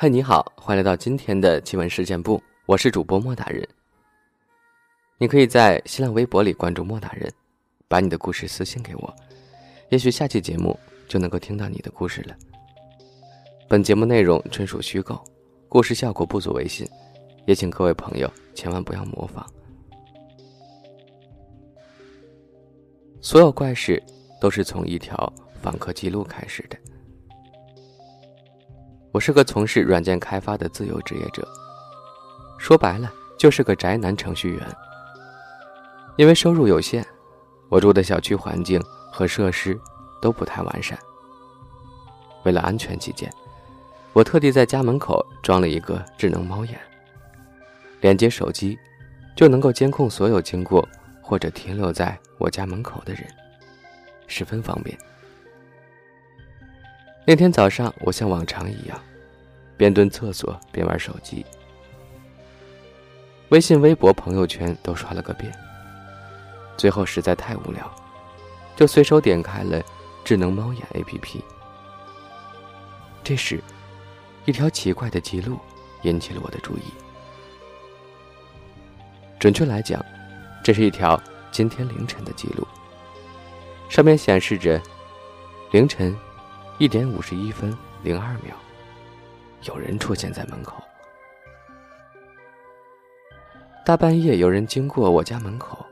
嗨，你好，欢迎来到今天的奇闻事件部，我是主播莫大人。你可以在新浪微博里关注莫大人，把你的故事私信给我，也许下期节目就能够听到你的故事了。本节目内容纯属虚构，故事效果不足为信，也请各位朋友千万不要模仿。所有怪事都是从一条访客记录开始的。我是个从事软件开发的自由职业者，说白了就是个宅男程序员。因为收入有限，我住的小区环境和设施都不太完善。为了安全起见，我特地在家门口装了一个智能猫眼，连接手机就能够监控所有经过或者停留在我家门口的人，十分方便。那天早上，我像往常一样。边蹲厕所边玩手机，微信、微博、朋友圈都刷了个遍。最后实在太无聊，就随手点开了智能猫眼 APP。这时，一条奇怪的记录引起了我的注意。准确来讲，这是一条今天凌晨的记录。上面显示着凌晨一点五十一分零二秒。有人出现在门口。大半夜有人经过我家门口，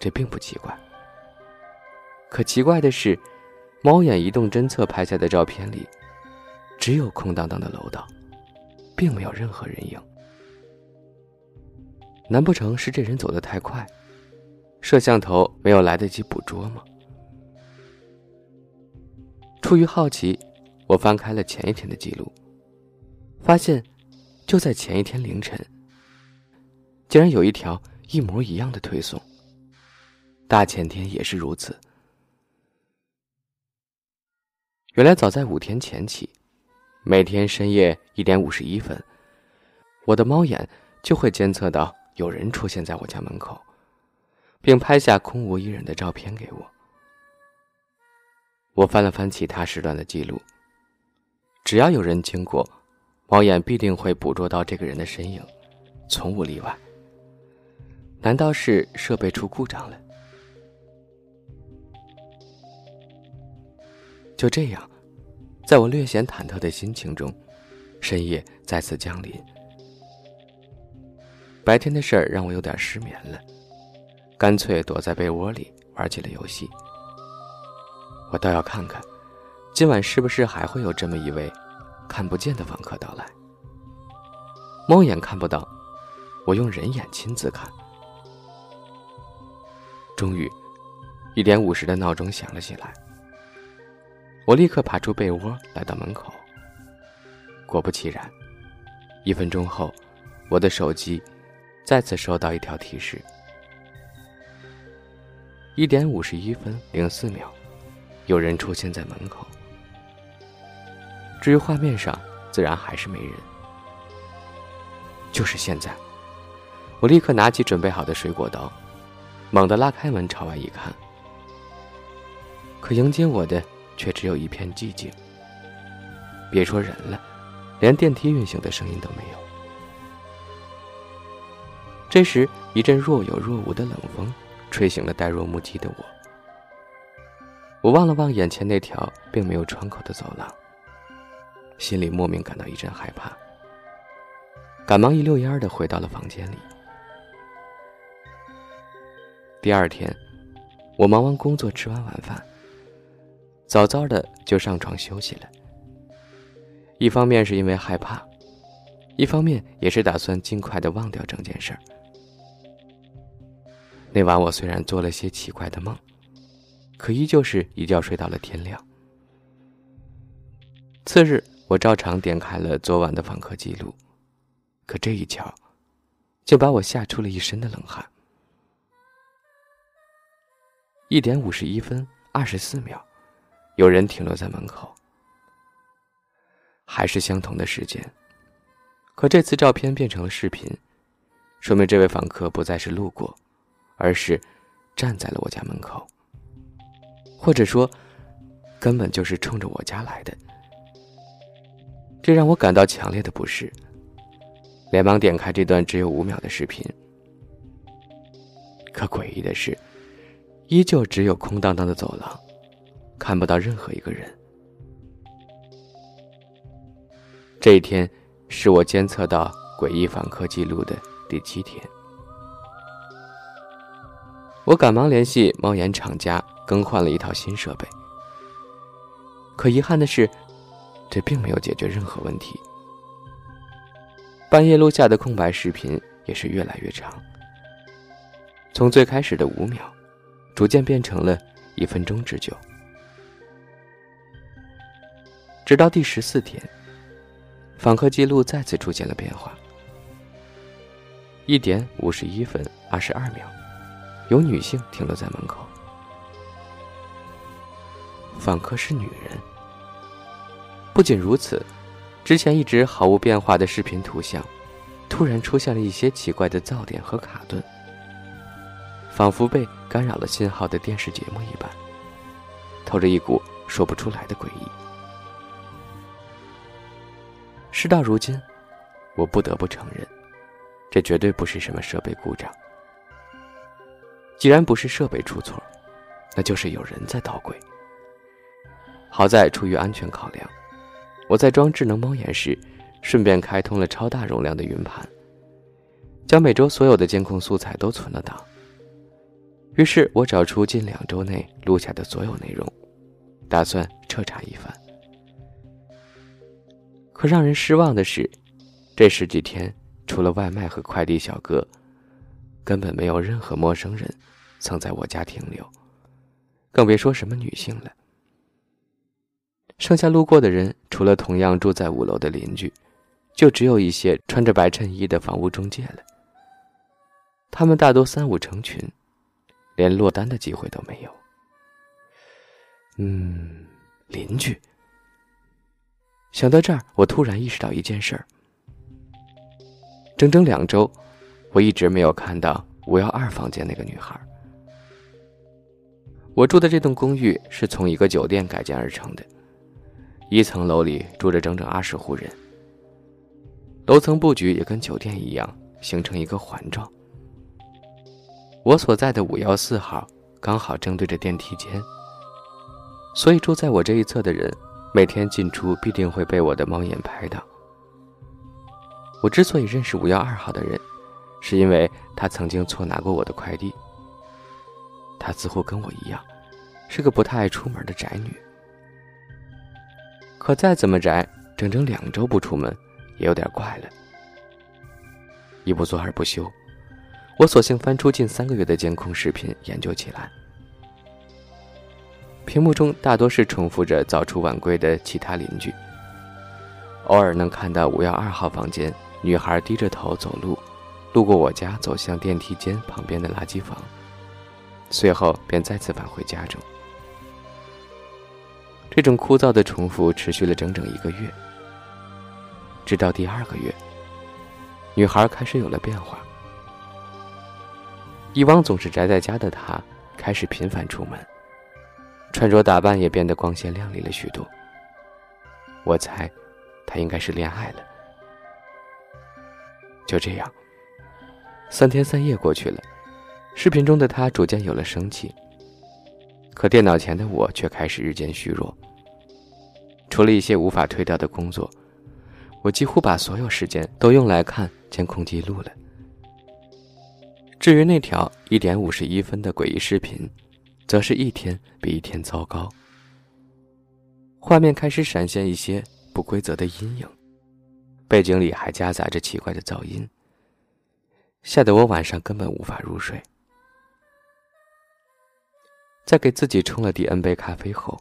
这并不奇怪。可奇怪的是，猫眼移动侦测拍下的照片里，只有空荡荡的楼道，并没有任何人影。难不成是这人走得太快，摄像头没有来得及捕捉吗？出于好奇，我翻开了前一天的记录。发现，就在前一天凌晨，竟然有一条一模一样的推送。大前天也是如此。原来早在五天前起，每天深夜一点五十一分，我的猫眼就会监测到有人出现在我家门口，并拍下空无一人的照片给我。我翻了翻其他时段的记录，只要有人经过。猫眼必定会捕捉到这个人的身影，从无例外。难道是设备出故障了？就这样，在我略显忐忑的心情中，深夜再次降临。白天的事儿让我有点失眠了，干脆躲在被窝里玩起了游戏。我倒要看看，今晚是不是还会有这么一位。看不见的访客到来，猫眼看不到，我用人眼亲自看。终于，一点五十的闹钟响了起来。我立刻爬出被窝，来到门口。果不其然，一分钟后，我的手机再次收到一条提示：一点五十一分零四秒，有人出现在门口。至于画面上，自然还是没人。就是现在，我立刻拿起准备好的水果刀，猛地拉开门朝外一看。可迎接我的却只有一片寂静。别说人了，连电梯运行的声音都没有。这时，一阵若有若无的冷风吹醒了呆若木鸡的我。我望了望眼前那条并没有窗口的走廊。心里莫名感到一阵害怕，赶忙一溜烟的回到了房间里。第二天，我忙完工作，吃完晚饭，早早的就上床休息了。一方面是因为害怕，一方面也是打算尽快的忘掉整件事儿。那晚我虽然做了些奇怪的梦，可依旧是一觉睡到了天亮。次日。我照常点开了昨晚的访客记录，可这一瞧，就把我吓出了一身的冷汗。一点五十一分二十四秒，有人停留在门口，还是相同的时间，可这次照片变成了视频，说明这位访客不再是路过，而是站在了我家门口，或者说，根本就是冲着我家来的。这让我感到强烈的不适，连忙点开这段只有五秒的视频。可诡异的是，依旧只有空荡荡的走廊，看不到任何一个人。这一天是我监测到诡异访客记录的第七天。我赶忙联系猫眼厂家，更换了一套新设备。可遗憾的是，这并没有解决任何问题。半夜录下的空白视频也是越来越长，从最开始的五秒，逐渐变成了一分钟之久。直到第十四天，访客记录再次出现了变化。一点五十一分二十二秒，有女性停留在门口。访客是女人。不仅如此，之前一直毫无变化的视频图像，突然出现了一些奇怪的噪点和卡顿，仿佛被干扰了信号的电视节目一般，透着一股说不出来的诡异。事到如今，我不得不承认，这绝对不是什么设备故障。既然不是设备出错，那就是有人在捣鬼。好在出于安全考量，我在装智能猫眼时，顺便开通了超大容量的云盘，将每周所有的监控素材都存了档。于是我找出近两周内录下的所有内容，打算彻查一番。可让人失望的是，这十几天除了外卖和快递小哥，根本没有任何陌生人曾在我家停留，更别说什么女性了。剩下路过的人，除了同样住在五楼的邻居，就只有一些穿着白衬衣的房屋中介了。他们大多三五成群，连落单的机会都没有。嗯，邻居。想到这儿，我突然意识到一件事儿：整整两周，我一直没有看到五幺二房间那个女孩。我住的这栋公寓是从一个酒店改建而成的。一层楼里住着整整二十户人，楼层布局也跟酒店一样，形成一个环状。我所在的五幺四号刚好正对着电梯间，所以住在我这一侧的人，每天进出必定会被我的猫眼拍到。我之所以认识五幺二号的人，是因为他曾经错拿过我的快递。他似乎跟我一样，是个不太爱出门的宅女。可再怎么宅，整整两周不出门，也有点怪了。一不做二不休，我索性翻出近三个月的监控视频研究起来。屏幕中大多是重复着早出晚归的其他邻居，偶尔能看到五幺二号房间女孩低着头走路，路过我家，走向电梯间旁边的垃圾房，随后便再次返回家中。这种枯燥的重复持续了整整一个月，直到第二个月，女孩开始有了变化。以往总是宅在家的她，开始频繁出门，穿着打扮也变得光鲜亮丽了许多。我猜，她应该是恋爱了。就这样，三天三夜过去了，视频中的她逐渐有了生气，可电脑前的我却开始日渐虚弱。除了一些无法推掉的工作，我几乎把所有时间都用来看监控记录了。至于那条一点五十一分的诡异视频，则是一天比一天糟糕。画面开始闪现一些不规则的阴影，背景里还夹杂着奇怪的噪音，吓得我晚上根本无法入睡。在给自己冲了第 N 杯咖啡后。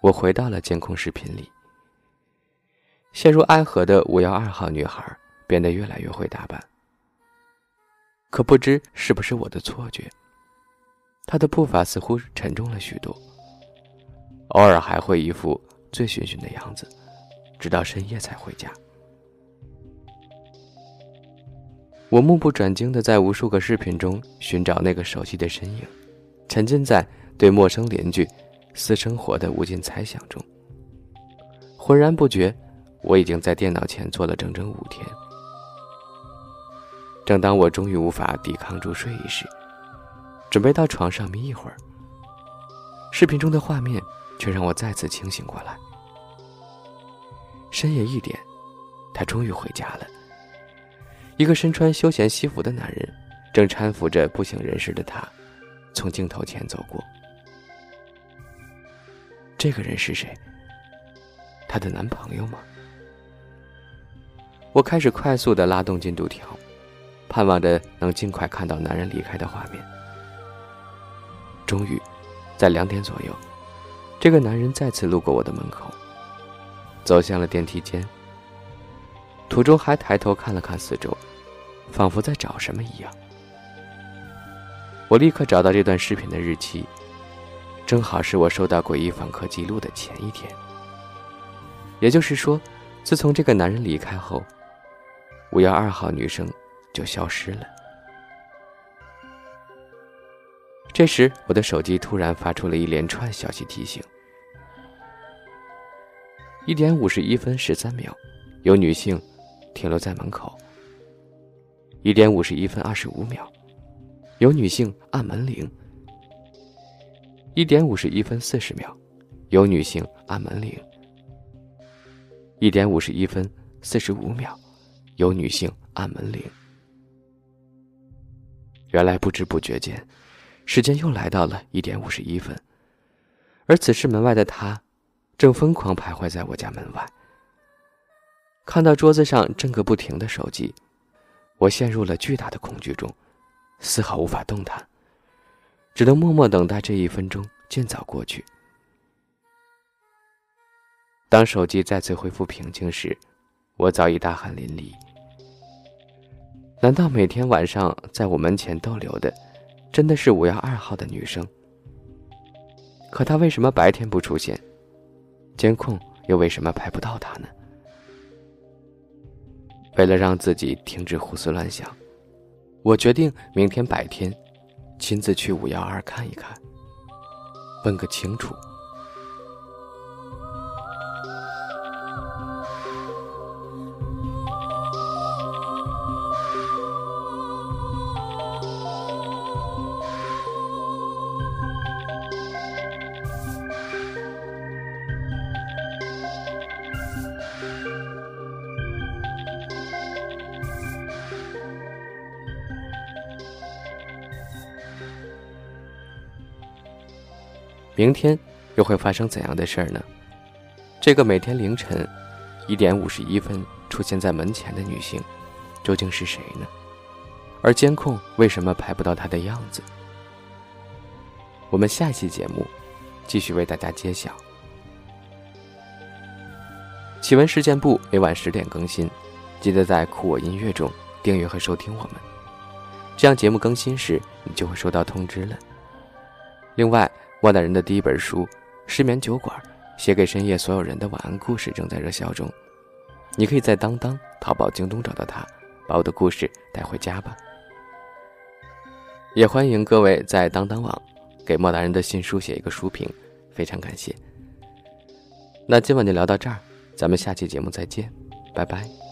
我回到了监控视频里，陷入爱河的五幺二号女孩变得越来越会打扮。可不知是不是我的错觉，她的步伐似乎沉重了许多，偶尔还会一副醉醺醺的样子，直到深夜才回家。我目不转睛的在无数个视频中寻找那个熟悉的身影，沉浸在对陌生邻居。私生活的无尽猜想中，浑然不觉，我已经在电脑前坐了整整五天。正当我终于无法抵抗住睡意时，准备到床上眯一会儿，视频中的画面却让我再次清醒过来。深夜一点，他终于回家了。一个身穿休闲西服的男人，正搀扶着不省人事的他，从镜头前走过。这个人是谁？她的男朋友吗？我开始快速的拉动进度条，盼望着能尽快看到男人离开的画面。终于，在两点左右，这个男人再次路过我的门口，走向了电梯间。途中还抬头看了看四周，仿佛在找什么一样。我立刻找到这段视频的日期，正好是我收到诡异访客记录的前一天。也就是说，自从这个男人离开后，五幺二号女生就消失了。这时，我的手机突然发出了一连串消息提醒：一点五十一分十三秒，有女性停留在门口；一点五十一分二十五秒，有女性按门铃；一点五十一分四十秒，有女性按门铃；一点五十一分四十五秒，有女性按门铃。原来不知不觉间。时间又来到了一点五十一分，而此时门外的他，正疯狂徘徊在我家门外。看到桌子上震个不停的手机，我陷入了巨大的恐惧中，丝毫无法动弹，只能默默等待这一分钟尽早过去。当手机再次恢复平静时，我早已大汗淋漓。难道每天晚上在我门前逗留的？真的是五幺二号的女生，可她为什么白天不出现？监控又为什么拍不到她呢？为了让自己停止胡思乱想，我决定明天白天亲自去五幺二看一看，问个清楚。明天又会发生怎样的事儿呢？这个每天凌晨一点五十一分出现在门前的女性，究竟是谁呢？而监控为什么拍不到她的样子？我们下期节目继续为大家揭晓。奇闻事件部每晚十点更新，记得在酷我音乐中订阅和收听我们，这样节目更新时你就会收到通知了。另外。莫大人的第一本书《失眠酒馆》，写给深夜所有人的晚安故事正在热销中。你可以在当当、淘宝、京东找到它，把我的故事带回家吧。也欢迎各位在当当网给莫大人的新书写一个书评，非常感谢。那今晚就聊到这儿，咱们下期节目再见，拜拜。